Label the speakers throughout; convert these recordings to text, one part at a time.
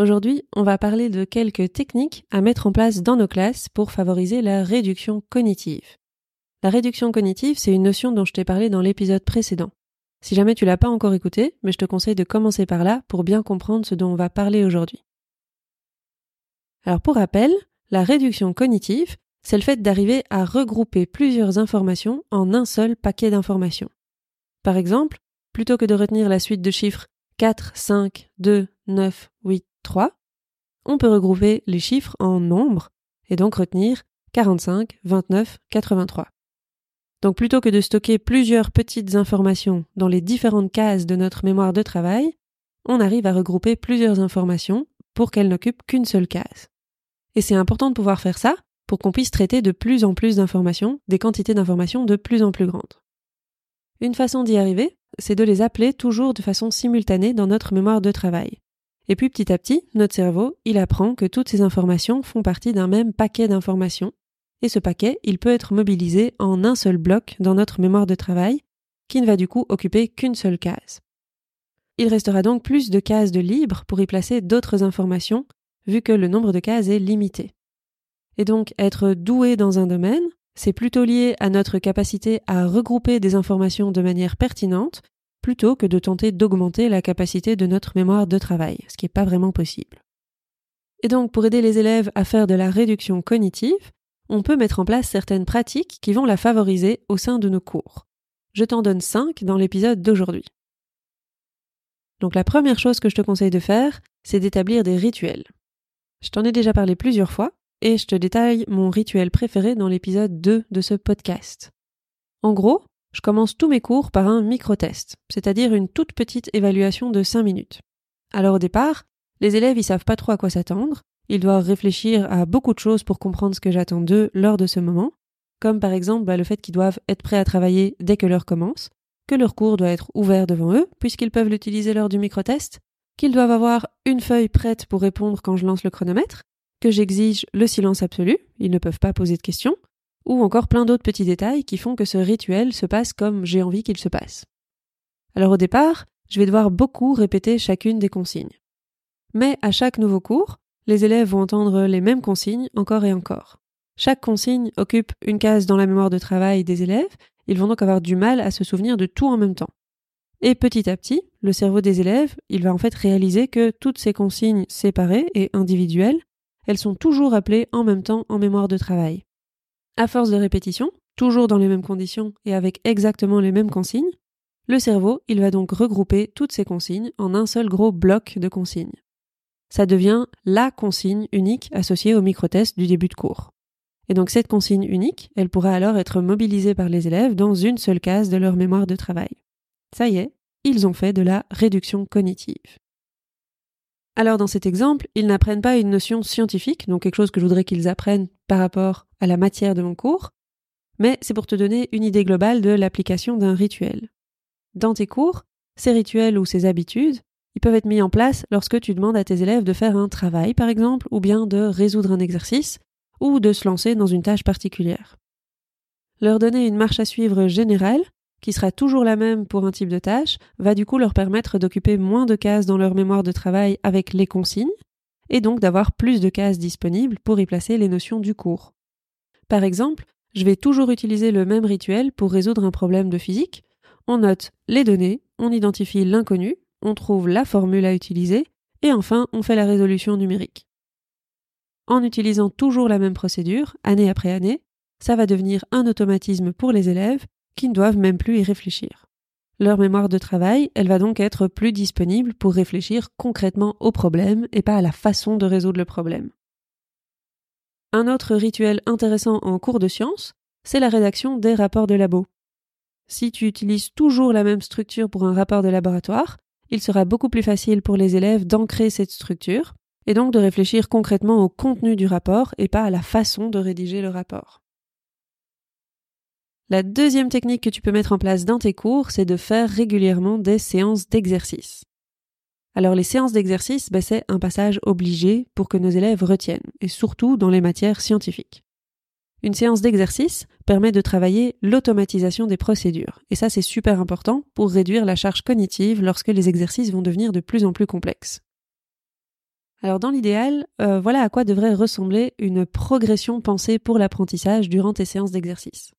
Speaker 1: Aujourd'hui, on va parler de quelques techniques à mettre en place dans nos classes pour favoriser la réduction cognitive. La réduction cognitive, c'est une notion dont je t'ai parlé dans l'épisode précédent. Si jamais tu l'as pas encore écouté, mais je te conseille de commencer par là pour bien comprendre ce dont on va parler aujourd'hui. Alors pour rappel, la réduction cognitive, c'est le fait d'arriver à regrouper plusieurs informations en un seul paquet d'informations. Par exemple, plutôt que de retenir la suite de chiffres 4, 5, 2, 9, 8, 3, on peut regrouper les chiffres en nombres et donc retenir 45, 29, 83. Donc plutôt que de stocker plusieurs petites informations dans les différentes cases de notre mémoire de travail, on arrive à regrouper plusieurs informations pour qu'elles n'occupent qu'une seule case. Et c'est important de pouvoir faire ça pour qu'on puisse traiter de plus en plus d'informations, des quantités d'informations de plus en plus grandes. Une façon d'y arriver, c'est de les appeler toujours de façon simultanée dans notre mémoire de travail. Et puis petit à petit, notre cerveau, il apprend que toutes ces informations font partie d'un même paquet d'informations, et ce paquet, il peut être mobilisé en un seul bloc dans notre mémoire de travail, qui ne va du coup occuper qu'une seule case. Il restera donc plus de cases de libre pour y placer d'autres informations, vu que le nombre de cases est limité. Et donc être doué dans un domaine, c'est plutôt lié à notre capacité à regrouper des informations de manière pertinente plutôt que de tenter d'augmenter la capacité de notre mémoire de travail, ce qui n'est pas vraiment possible. Et donc, pour aider les élèves à faire de la réduction cognitive, on peut mettre en place certaines pratiques qui vont la favoriser au sein de nos cours. Je t'en donne cinq dans l'épisode d'aujourd'hui. Donc la première chose que je te conseille de faire, c'est d'établir des rituels. Je t'en ai déjà parlé plusieurs fois, et je te détaille mon rituel préféré dans l'épisode 2 de ce podcast. En gros, je commence tous mes cours par un micro-test, c'est-à-dire une toute petite évaluation de 5 minutes. Alors au départ, les élèves ils savent pas trop à quoi s'attendre, ils doivent réfléchir à beaucoup de choses pour comprendre ce que j'attends d'eux lors de ce moment, comme par exemple bah, le fait qu'ils doivent être prêts à travailler dès que l'heure commence, que leur cours doit être ouvert devant eux, puisqu'ils peuvent l'utiliser lors du micro-test, qu'ils doivent avoir une feuille prête pour répondre quand je lance le chronomètre, que j'exige le silence absolu, ils ne peuvent pas poser de questions, ou encore plein d'autres petits détails qui font que ce rituel se passe comme j'ai envie qu'il se passe. Alors au départ, je vais devoir beaucoup répéter chacune des consignes. Mais à chaque nouveau cours, les élèves vont entendre les mêmes consignes encore et encore. Chaque consigne occupe une case dans la mémoire de travail des élèves, ils vont donc avoir du mal à se souvenir de tout en même temps. Et petit à petit, le cerveau des élèves, il va en fait réaliser que toutes ces consignes séparées et individuelles, elles sont toujours appelées en même temps en mémoire de travail. À force de répétition, toujours dans les mêmes conditions et avec exactement les mêmes consignes, le cerveau, il va donc regrouper toutes ces consignes en un seul gros bloc de consignes. Ça devient la consigne unique associée au micro-test du début de cours. Et donc cette consigne unique, elle pourra alors être mobilisée par les élèves dans une seule case de leur mémoire de travail. Ça y est, ils ont fait de la réduction cognitive. Alors dans cet exemple, ils n'apprennent pas une notion scientifique, donc quelque chose que je voudrais qu'ils apprennent par rapport à la matière de mon cours, mais c'est pour te donner une idée globale de l'application d'un rituel. Dans tes cours, ces rituels ou ces habitudes, ils peuvent être mis en place lorsque tu demandes à tes élèves de faire un travail, par exemple, ou bien de résoudre un exercice, ou de se lancer dans une tâche particulière. Leur donner une marche à suivre générale, qui sera toujours la même pour un type de tâche, va du coup leur permettre d'occuper moins de cases dans leur mémoire de travail avec les consignes, et donc d'avoir plus de cases disponibles pour y placer les notions du cours. Par exemple, je vais toujours utiliser le même rituel pour résoudre un problème de physique. On note les données, on identifie l'inconnu, on trouve la formule à utiliser, et enfin on fait la résolution numérique. En utilisant toujours la même procédure, année après année, ça va devenir un automatisme pour les élèves qui ne doivent même plus y réfléchir. Leur mémoire de travail, elle va donc être plus disponible pour réfléchir concrètement au problème et pas à la façon de résoudre le problème. Un autre rituel intéressant en cours de sciences, c'est la rédaction des rapports de labo. Si tu utilises toujours la même structure pour un rapport de laboratoire, il sera beaucoup plus facile pour les élèves d'ancrer cette structure, et donc de réfléchir concrètement au contenu du rapport et pas à la façon de rédiger le rapport. La deuxième technique que tu peux mettre en place dans tes cours, c'est de faire régulièrement des séances d'exercice. Alors les séances d'exercice, ben, c'est un passage obligé pour que nos élèves retiennent, et surtout dans les matières scientifiques. Une séance d'exercice permet de travailler l'automatisation des procédures, et ça c'est super important pour réduire la charge cognitive lorsque les exercices vont devenir de plus en plus complexes. Alors dans l'idéal, euh, voilà à quoi devrait ressembler une progression pensée pour l'apprentissage durant tes séances d'exercice.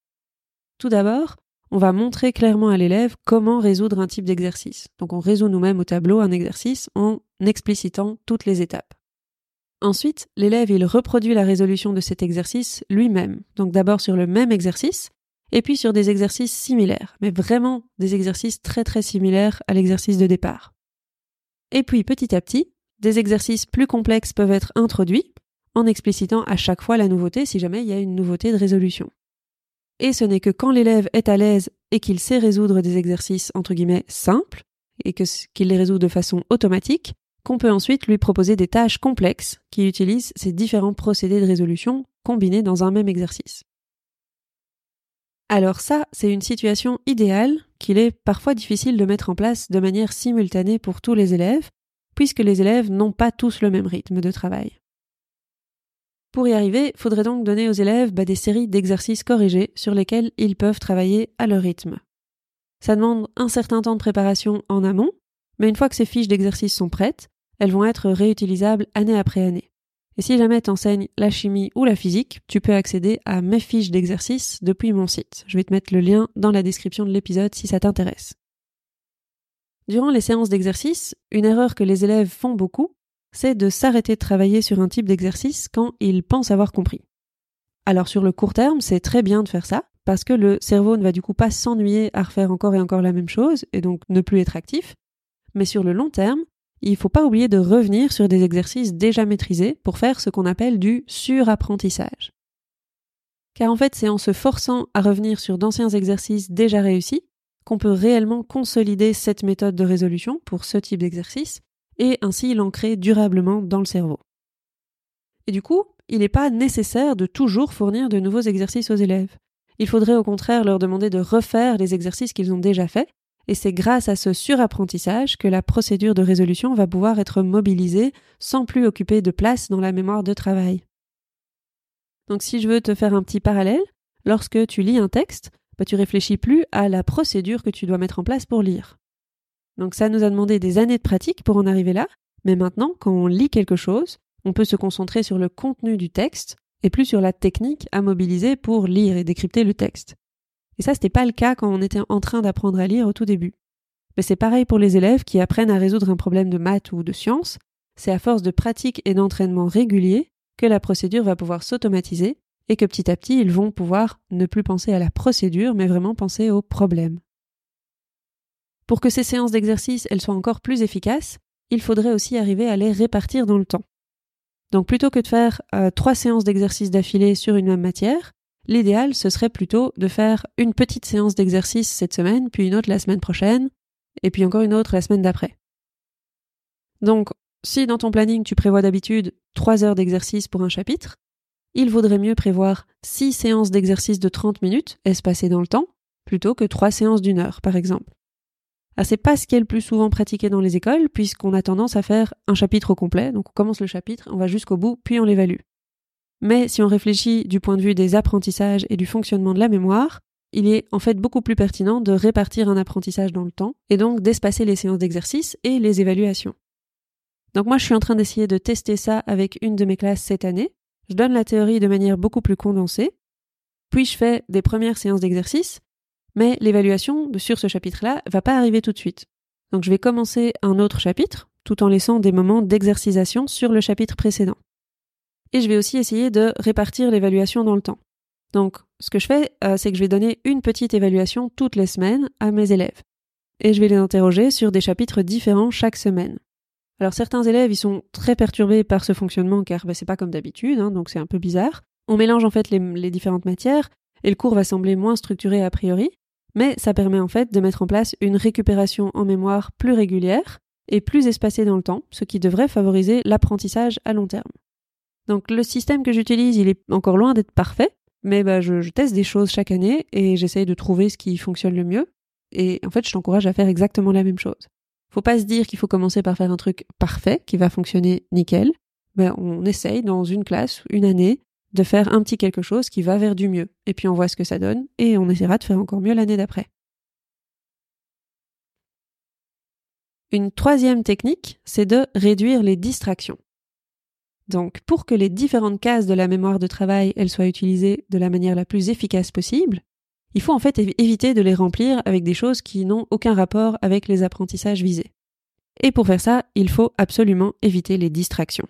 Speaker 1: Tout d'abord, on va montrer clairement à l'élève comment résoudre un type d'exercice. Donc on résout nous-mêmes au tableau un exercice en explicitant toutes les étapes. Ensuite, l'élève il reproduit la résolution de cet exercice lui-même. Donc d'abord sur le même exercice, et puis sur des exercices similaires, mais vraiment des exercices très très similaires à l'exercice de départ. Et puis petit à petit, des exercices plus complexes peuvent être introduits en explicitant à chaque fois la nouveauté si jamais il y a une nouveauté de résolution. Et ce n'est que quand l'élève est à l'aise et qu'il sait résoudre des exercices entre guillemets simples et qu'il les résout de façon automatique qu'on peut ensuite lui proposer des tâches complexes qui utilisent ces différents procédés de résolution combinés dans un même exercice. Alors ça, c'est une situation idéale qu'il est parfois difficile de mettre en place de manière simultanée pour tous les élèves, puisque les élèves n'ont pas tous le même rythme de travail. Pour y arriver, il faudrait donc donner aux élèves bah, des séries d'exercices corrigés sur lesquels ils peuvent travailler à leur rythme. Ça demande un certain temps de préparation en amont, mais une fois que ces fiches d'exercices sont prêtes, elles vont être réutilisables année après année. Et si jamais t'enseignes la chimie ou la physique, tu peux accéder à mes fiches d'exercices depuis mon site. Je vais te mettre le lien dans la description de l'épisode si ça t'intéresse. Durant les séances d'exercice, une erreur que les élèves font beaucoup, c'est de s'arrêter de travailler sur un type d'exercice quand ils pensent avoir compris. Alors sur le court terme, c'est très bien de faire ça, parce que le cerveau ne va du coup pas s'ennuyer à refaire encore et encore la même chose, et donc ne plus être actif. Mais sur le long terme, il ne faut pas oublier de revenir sur des exercices déjà maîtrisés pour faire ce qu'on appelle du surapprentissage. Car en fait, c'est en se forçant à revenir sur d'anciens exercices déjà réussis qu'on peut réellement consolider cette méthode de résolution pour ce type d'exercice et ainsi l'ancrer durablement dans le cerveau. Et du coup, il n'est pas nécessaire de toujours fournir de nouveaux exercices aux élèves. Il faudrait au contraire leur demander de refaire les exercices qu'ils ont déjà faits et c'est grâce à ce surapprentissage que la procédure de résolution va pouvoir être mobilisée sans plus occuper de place dans la mémoire de travail. Donc si je veux te faire un petit parallèle, lorsque tu lis un texte, bah, tu réfléchis plus à la procédure que tu dois mettre en place pour lire. Donc ça nous a demandé des années de pratique pour en arriver là, mais maintenant, quand on lit quelque chose, on peut se concentrer sur le contenu du texte et plus sur la technique à mobiliser pour lire et décrypter le texte. Et ça, n'était pas le cas quand on était en train d'apprendre à lire au tout début. Mais c'est pareil pour les élèves qui apprennent à résoudre un problème de maths ou de sciences. C'est à force de pratique et d'entraînement régulier que la procédure va pouvoir s'automatiser et que petit à petit, ils vont pouvoir ne plus penser à la procédure, mais vraiment penser au problème. Pour que ces séances d'exercice soient encore plus efficaces, il faudrait aussi arriver à les répartir dans le temps. Donc plutôt que de faire euh, trois séances d'exercice d'affilée sur une même matière, L'idéal, ce serait plutôt de faire une petite séance d'exercice cette semaine, puis une autre la semaine prochaine, et puis encore une autre la semaine d'après. Donc, si dans ton planning tu prévois d'habitude 3 heures d'exercice pour un chapitre, il vaudrait mieux prévoir 6 séances d'exercice de 30 minutes, espacées dans le temps, plutôt que 3 séances d'une heure, par exemple. Ah, c'est pas ce qui est le plus souvent pratiqué dans les écoles, puisqu'on a tendance à faire un chapitre au complet, donc on commence le chapitre, on va jusqu'au bout, puis on l'évalue. Mais si on réfléchit du point de vue des apprentissages et du fonctionnement de la mémoire, il est en fait beaucoup plus pertinent de répartir un apprentissage dans le temps et donc d'espacer les séances d'exercice et les évaluations. Donc moi je suis en train d'essayer de tester ça avec une de mes classes cette année. Je donne la théorie de manière beaucoup plus condensée, puis je fais des premières séances d'exercice, mais l'évaluation sur ce chapitre-là va pas arriver tout de suite. Donc je vais commencer un autre chapitre tout en laissant des moments d'exercisation sur le chapitre précédent et je vais aussi essayer de répartir l'évaluation dans le temps. Donc, ce que je fais, euh, c'est que je vais donner une petite évaluation toutes les semaines à mes élèves. Et je vais les interroger sur des chapitres différents chaque semaine. Alors certains élèves, ils sont très perturbés par ce fonctionnement car bah, c'est pas comme d'habitude, hein, donc c'est un peu bizarre. On mélange en fait les différentes matières et le cours va sembler moins structuré a priori, mais ça permet en fait de mettre en place une récupération en mémoire plus régulière et plus espacées dans le temps, ce qui devrait favoriser l'apprentissage à long terme. Donc le système que j'utilise, il est encore loin d'être parfait, mais bah, je, teste des choses chaque année et j'essaye de trouver ce qui fonctionne le mieux. Et en fait, je t'encourage à faire exactement la même chose. Faut pas se dire qu'il faut commencer par faire un truc parfait qui va fonctionner nickel. Ben, on essaye dans une classe, une année, de faire un petit quelque chose qui va vers du mieux. Et puis on voit ce que ça donne et on essaiera de faire encore mieux l'année d'après. Une troisième technique, c'est de réduire les distractions. Donc, pour que les différentes cases de la mémoire de travail soient utilisées de la manière la plus efficace possible, il faut en fait éviter de les remplir avec des choses qui n'ont aucun rapport avec les apprentissages visés. Et pour faire ça, il faut absolument éviter les distractions.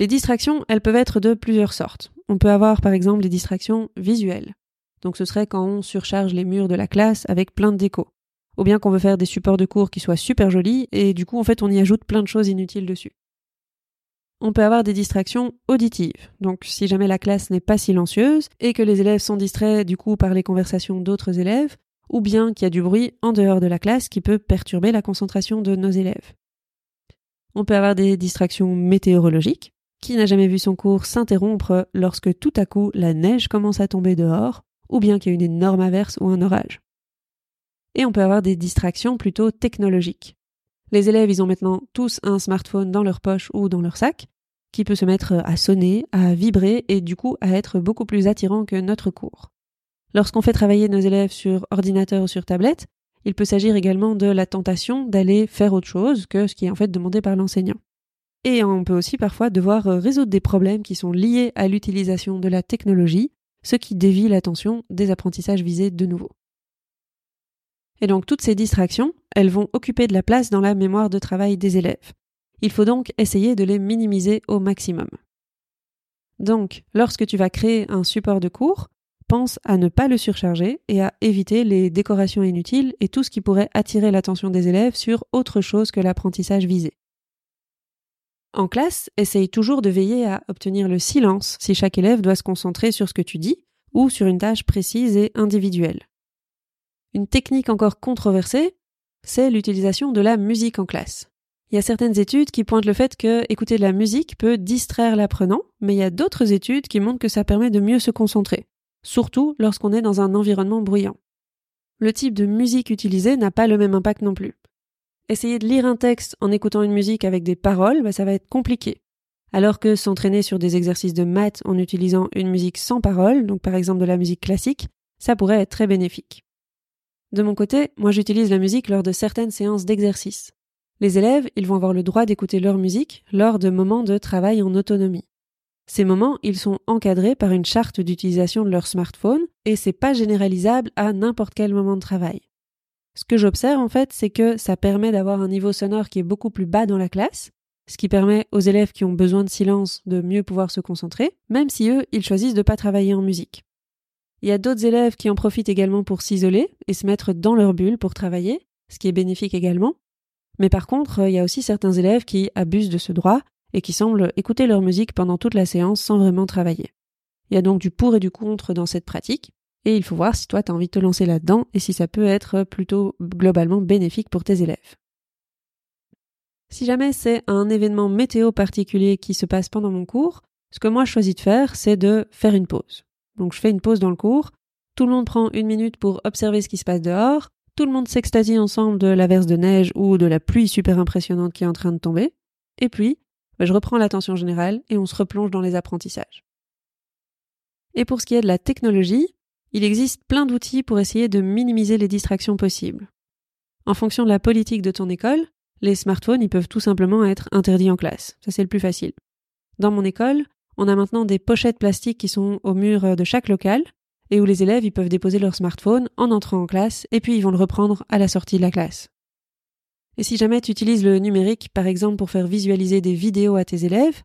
Speaker 1: Les distractions, elles peuvent être de plusieurs sortes. On peut avoir par exemple des distractions visuelles. Donc ce serait quand on surcharge les murs de la classe avec plein de déco. Ou bien qu'on veut faire des supports de cours qui soient super jolis et du coup en fait on y ajoute plein de choses inutiles dessus. On peut avoir des distractions auditives. Donc si jamais la classe n'est pas silencieuse et que les élèves sont distraits du coup par les conversations d'autres élèves, ou bien qu'il y a du bruit en dehors de la classe qui peut perturber la concentration de nos élèves. On peut avoir des distractions météorologiques. Qui n'a jamais vu son cours s'interrompre lorsque tout à coup la neige commence à tomber dehors, ou bien qu'il y a une énorme averse ou un orage Et on peut avoir des distractions plutôt technologiques. Les élèves, ils ont maintenant tous un smartphone dans leur poche ou dans leur sac, qui peut se mettre à sonner, à vibrer et du coup à être beaucoup plus attirant que notre cours. Lorsqu'on fait travailler nos élèves sur ordinateur ou sur tablette, il peut s'agir également de la tentation d'aller faire autre chose que ce qui est en fait demandé par l'enseignant. Et on peut aussi parfois devoir résoudre des problèmes qui sont liés à l'utilisation de la technologie, ce qui dévie l'attention des apprentissages visés de nouveau. Et donc toutes ces distractions, elles vont occuper de la place dans la mémoire de travail des élèves. Il faut donc essayer de les minimiser au maximum. Donc, lorsque tu vas créer un support de cours, pense à ne pas le surcharger et à éviter les décorations inutiles et tout ce qui pourrait attirer l'attention des élèves sur autre chose que l'apprentissage visé. En classe, essaye toujours de veiller à obtenir le silence si chaque élève doit se concentrer sur ce que tu dis ou sur une tâche précise et individuelle. Une technique encore controversée, c'est l'utilisation de la musique en classe. Il y a certaines études qui pointent le fait que écouter de la musique peut distraire l'apprenant, mais il y a d'autres études qui montrent que ça permet de mieux se concentrer, surtout lorsqu'on est dans un environnement bruyant. Le type de musique utilisée n'a pas le même impact non plus. Essayer de lire un texte en écoutant une musique avec des paroles, bah, ça va être compliqué. Alors que s'entraîner sur des exercices de maths en utilisant une musique sans paroles, donc par exemple de la musique classique, ça pourrait être très bénéfique. De mon côté, moi j'utilise la musique lors de certaines séances d'exercice. Les élèves, ils vont avoir le droit d'écouter leur musique lors de moments de travail en autonomie. Ces moments, ils sont encadrés par une charte d'utilisation de leur smartphone et c'est pas généralisable à n'importe quel moment de travail. Ce que j'observe en fait, c'est que ça permet d'avoir un niveau sonore qui est beaucoup plus bas dans la classe, ce qui permet aux élèves qui ont besoin de silence de mieux pouvoir se concentrer, même si eux, ils choisissent de pas travailler en musique. Il y a d'autres élèves qui en profitent également pour s'isoler et se mettre dans leur bulle pour travailler, ce qui est bénéfique également. Mais par contre, il y a aussi certains élèves qui abusent de ce droit et qui semblent écouter leur musique pendant toute la séance sans vraiment travailler. Il y a donc du pour et du contre dans cette pratique, et il faut voir si toi tu as envie de te lancer là-dedans et si ça peut être plutôt globalement bénéfique pour tes élèves. Si jamais c'est un événement météo particulier qui se passe pendant mon cours, ce que moi je choisis de faire, c'est de faire une pause. Donc je fais une pause dans le cours, tout le monde prend une minute pour observer ce qui se passe dehors, tout le monde s'extasie ensemble de l'averse de neige ou de la pluie super impressionnante qui est en train de tomber, et puis bah, je reprends l'attention générale et on se replonge dans les apprentissages. Et pour ce qui est de la technologie, il existe plein d'outils pour essayer de minimiser les distractions possibles. En fonction de la politique de ton école, les smartphones peuvent tout simplement être interdits en classe. Ça c'est le plus facile. Dans mon école, on a maintenant des pochettes plastiques qui sont au mur de chaque local et où les élèves peuvent déposer leur smartphone en entrant en classe et puis ils vont le reprendre à la sortie de la classe. Et si jamais tu utilises le numérique par exemple pour faire visualiser des vidéos à tes élèves,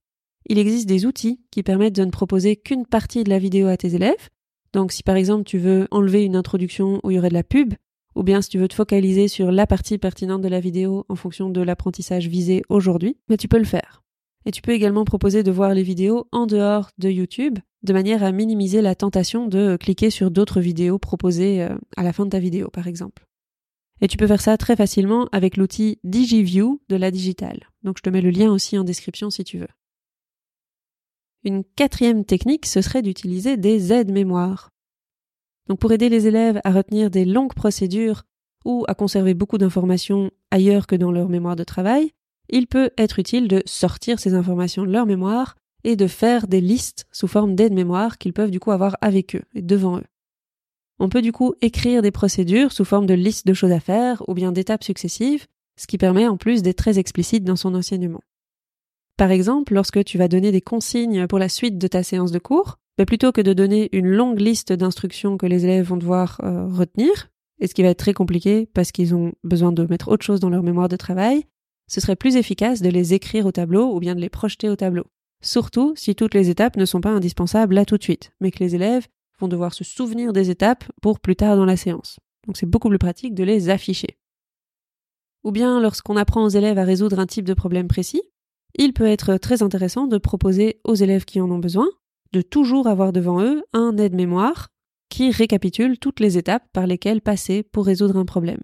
Speaker 1: il existe des outils qui permettent de ne proposer qu'une partie de la vidéo à tes élèves. Donc si par exemple tu veux enlever une introduction où il y aurait de la pub, ou bien si tu veux te focaliser sur la partie pertinente de la vidéo en fonction de l'apprentissage visé aujourd'hui, mais tu peux le faire. Et tu peux également proposer de voir les vidéos en dehors de YouTube, de manière à minimiser la tentation de cliquer sur d'autres vidéos proposées euh, à la fin de ta vidéo, par exemple. Et tu peux faire ça très facilement avec l'outil DigiView de la Digital. Donc je te mets le lien aussi en description si tu veux. Une quatrième technique, ce serait d'utiliser des aides-mémoires. Donc pour aider les élèves à retenir des longues procédures ou à conserver beaucoup d'informations ailleurs que dans leur mémoire de travail, il peut être utile de sortir ces informations de leur mémoire et de faire des listes sous forme d'aide-mémoire qu'ils peuvent du coup avoir avec eux et devant eux. On peut du coup écrire des procédures sous forme de listes de choses à faire ou bien d'étapes successives, ce qui permet en plus d'être très explicite dans son enseignement. Par exemple, lorsque tu vas donner des consignes pour la suite de ta séance de cours, mais plutôt que de donner une longue liste d'instructions que les élèves vont devoir euh, retenir, et ce qui va être très compliqué parce qu'ils ont besoin de mettre autre chose dans leur mémoire de travail, ce serait plus efficace de les écrire au tableau ou bien de les projeter au tableau. Surtout si toutes les étapes ne sont pas indispensables là tout de suite, mais que les élèves vont devoir se souvenir des étapes pour plus tard dans la séance. Donc c'est beaucoup plus pratique de les afficher. Ou bien lorsqu'on apprend aux élèves à résoudre un type de problème précis, il peut être très intéressant de proposer aux élèves qui en ont besoin de toujours avoir devant eux un aide-mémoire qui récapitule toutes les étapes par lesquelles passer pour résoudre un problème.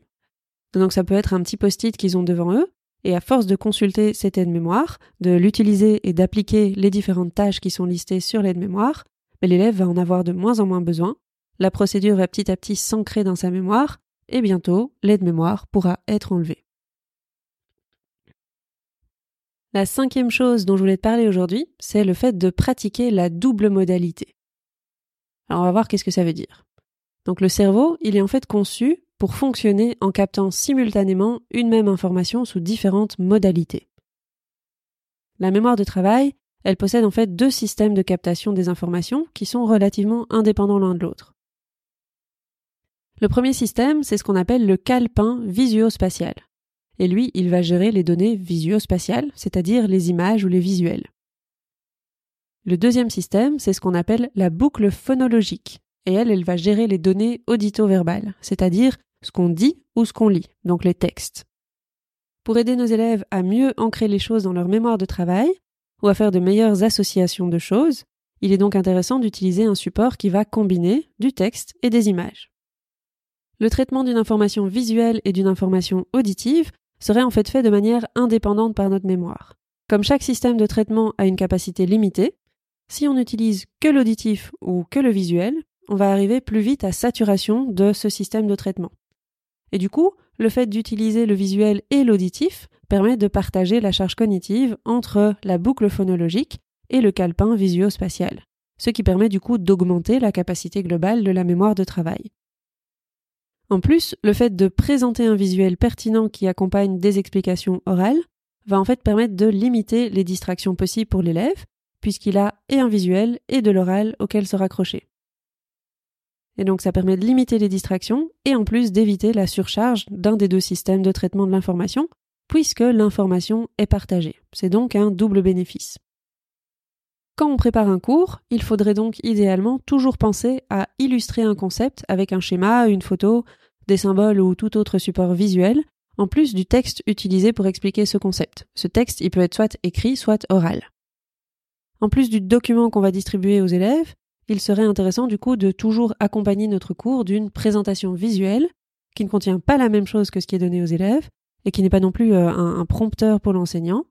Speaker 1: Donc ça peut être un petit post-it qu'ils ont devant eux, et à force de consulter cette aide-mémoire, de l'utiliser et d'appliquer les différentes tâches qui sont listées sur l'aide-mémoire, l'élève va en avoir de moins en moins besoin, la procédure va petit à petit s'ancrer dans sa mémoire, et bientôt l'aide-mémoire pourra être enlevée. La cinquième chose dont je voulais te parler aujourd'hui, c'est le fait de pratiquer la double modalité. Alors on va voir qu'est-ce que ça veut dire. Donc le cerveau, il est en fait conçu pour fonctionner en captant simultanément une même information sous différentes modalités. La mémoire de travail, elle possède en fait deux systèmes de captation des informations qui sont relativement indépendants l'un de l'autre. Le premier système, c'est ce qu'on appelle le calepin visuospatial et lui, il va gérer les données visuospatiales, c'est-à-dire les images ou les visuels. Le deuxième système, c'est ce qu'on appelle la boucle phonologique, et elle, elle va gérer les données audito-verbales, c'est-à-dire ce qu'on dit ou ce qu'on lit, donc les textes. Pour aider nos élèves à mieux ancrer les choses dans leur mémoire de travail, ou à faire de meilleures associations de choses, il est donc intéressant d'utiliser un support qui va combiner du texte et des images. Le traitement d'une information visuelle et d'une information auditive serait en fait fait de manière indépendante par notre mémoire. Comme chaque système de traitement a une capacité limitée, si on n'utilise que l'auditif ou que le visuel, on va arriver plus vite à saturation de ce système de traitement. Et du coup, le fait d'utiliser le visuel et l'auditif permet de partager la charge cognitive entre la boucle phonologique et le calepin visuospatial, ce qui permet du coup d'augmenter la capacité globale de la mémoire de travail. En plus, le fait de présenter un visuel pertinent qui accompagne des explications orales va en fait permettre de limiter les distractions possibles pour l'élève, puisqu'il a et un visuel et de l'oral auquel se raccrocher. Et donc ça permet de limiter les distractions et en plus d'éviter la surcharge d'un des deux systèmes de traitement de l'information, puisque l'information est partagée. C'est donc un double bénéfice. Quand on prépare un cours, il faudrait donc idéalement toujours penser à illustrer un concept avec un schéma, une photo, des symboles ou tout autre support visuel, en plus du texte utilisé pour expliquer ce concept. Ce texte, il peut être soit écrit, soit oral. En plus du document qu'on va distribuer aux élèves, il serait intéressant du coup de toujours accompagner notre cours d'une présentation visuelle qui ne contient pas la même chose que ce qui est donné aux élèves et qui n'est pas non plus euh, un prompteur pour l'enseignant,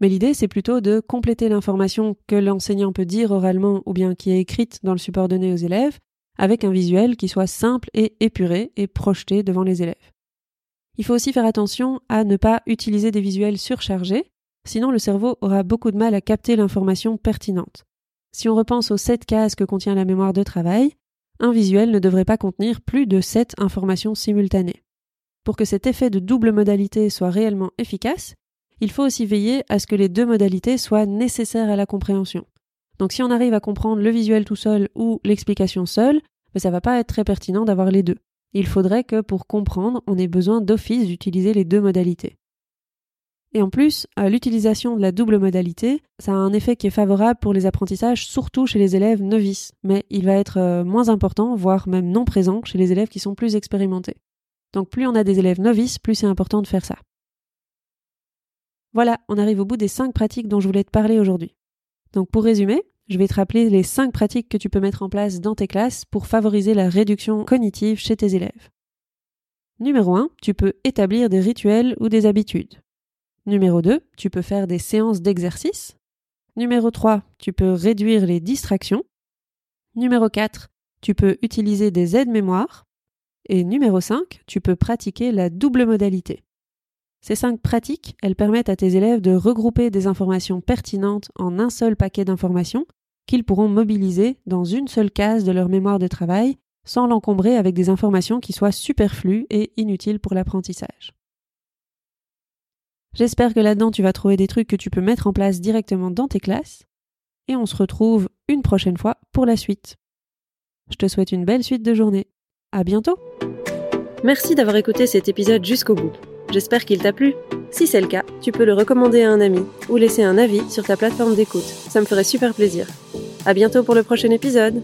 Speaker 1: mais l'idée, c'est plutôt de compléter l'information que l'enseignant peut dire oralement ou bien qui est écrite dans le support donné aux élèves avec un visuel qui soit simple et épuré et projeté devant les élèves. Il faut aussi faire attention à ne pas utiliser des visuels surchargés, sinon le cerveau aura beaucoup de mal à capter l'information pertinente. Si on repense aux sept cases que contient la mémoire de travail, un visuel ne devrait pas contenir plus de sept informations simultanées. Pour que cet effet de double modalité soit réellement efficace, il faut aussi veiller à ce que les deux modalités soient nécessaires à la compréhension. Donc si on arrive à comprendre le visuel tout seul ou l'explication seule, ben, ça va pas être très pertinent d'avoir les deux. Il faudrait que pour comprendre, on ait besoin d'office d'utiliser les deux modalités. Et en plus, l'utilisation de la double modalité, ça a un effet qui est favorable pour les apprentissages, surtout chez les élèves novices, mais il va être euh, moins important, voire même non présent, chez les élèves qui sont plus expérimentés. Donc plus on a des élèves novices, plus c'est important de faire ça. Voilà, on arrive au bout des cinq pratiques dont je voulais te parler aujourd'hui. Donc pour résumer, je vais te rappeler les cinq pratiques que tu peux mettre en place dans tes classes pour favoriser la réduction cognitive chez tes élèves. Numéro 1, tu peux établir des rituels ou des habitudes. Numéro 2, tu peux faire des séances d'exercice. Numéro 3, tu peux réduire les distractions. Numéro 4, tu peux utiliser des aides-mémoires. Et numéro 5, tu peux pratiquer la double modalité. Ces cinq pratiques, elles permettent à tes élèves de regrouper des informations pertinentes en un seul paquet d'informations qu'ils pourront mobiliser dans une seule case de leur mémoire de travail sans l'encombrer avec des informations qui soient superflues et inutiles pour l'apprentissage. J'espère que là-dedans tu vas trouver des trucs que tu peux mettre en place directement dans tes classes et on se retrouve une prochaine fois pour la suite. Je te souhaite une belle suite de journée. À bientôt! Merci d'avoir écouté cet épisode jusqu'au bout. J'espère qu'il t'a plu. Si c'est le cas, tu peux le recommander à un ami ou laisser un avis sur ta plateforme d'écoute. Ça me ferait super plaisir. À bientôt pour le prochain épisode.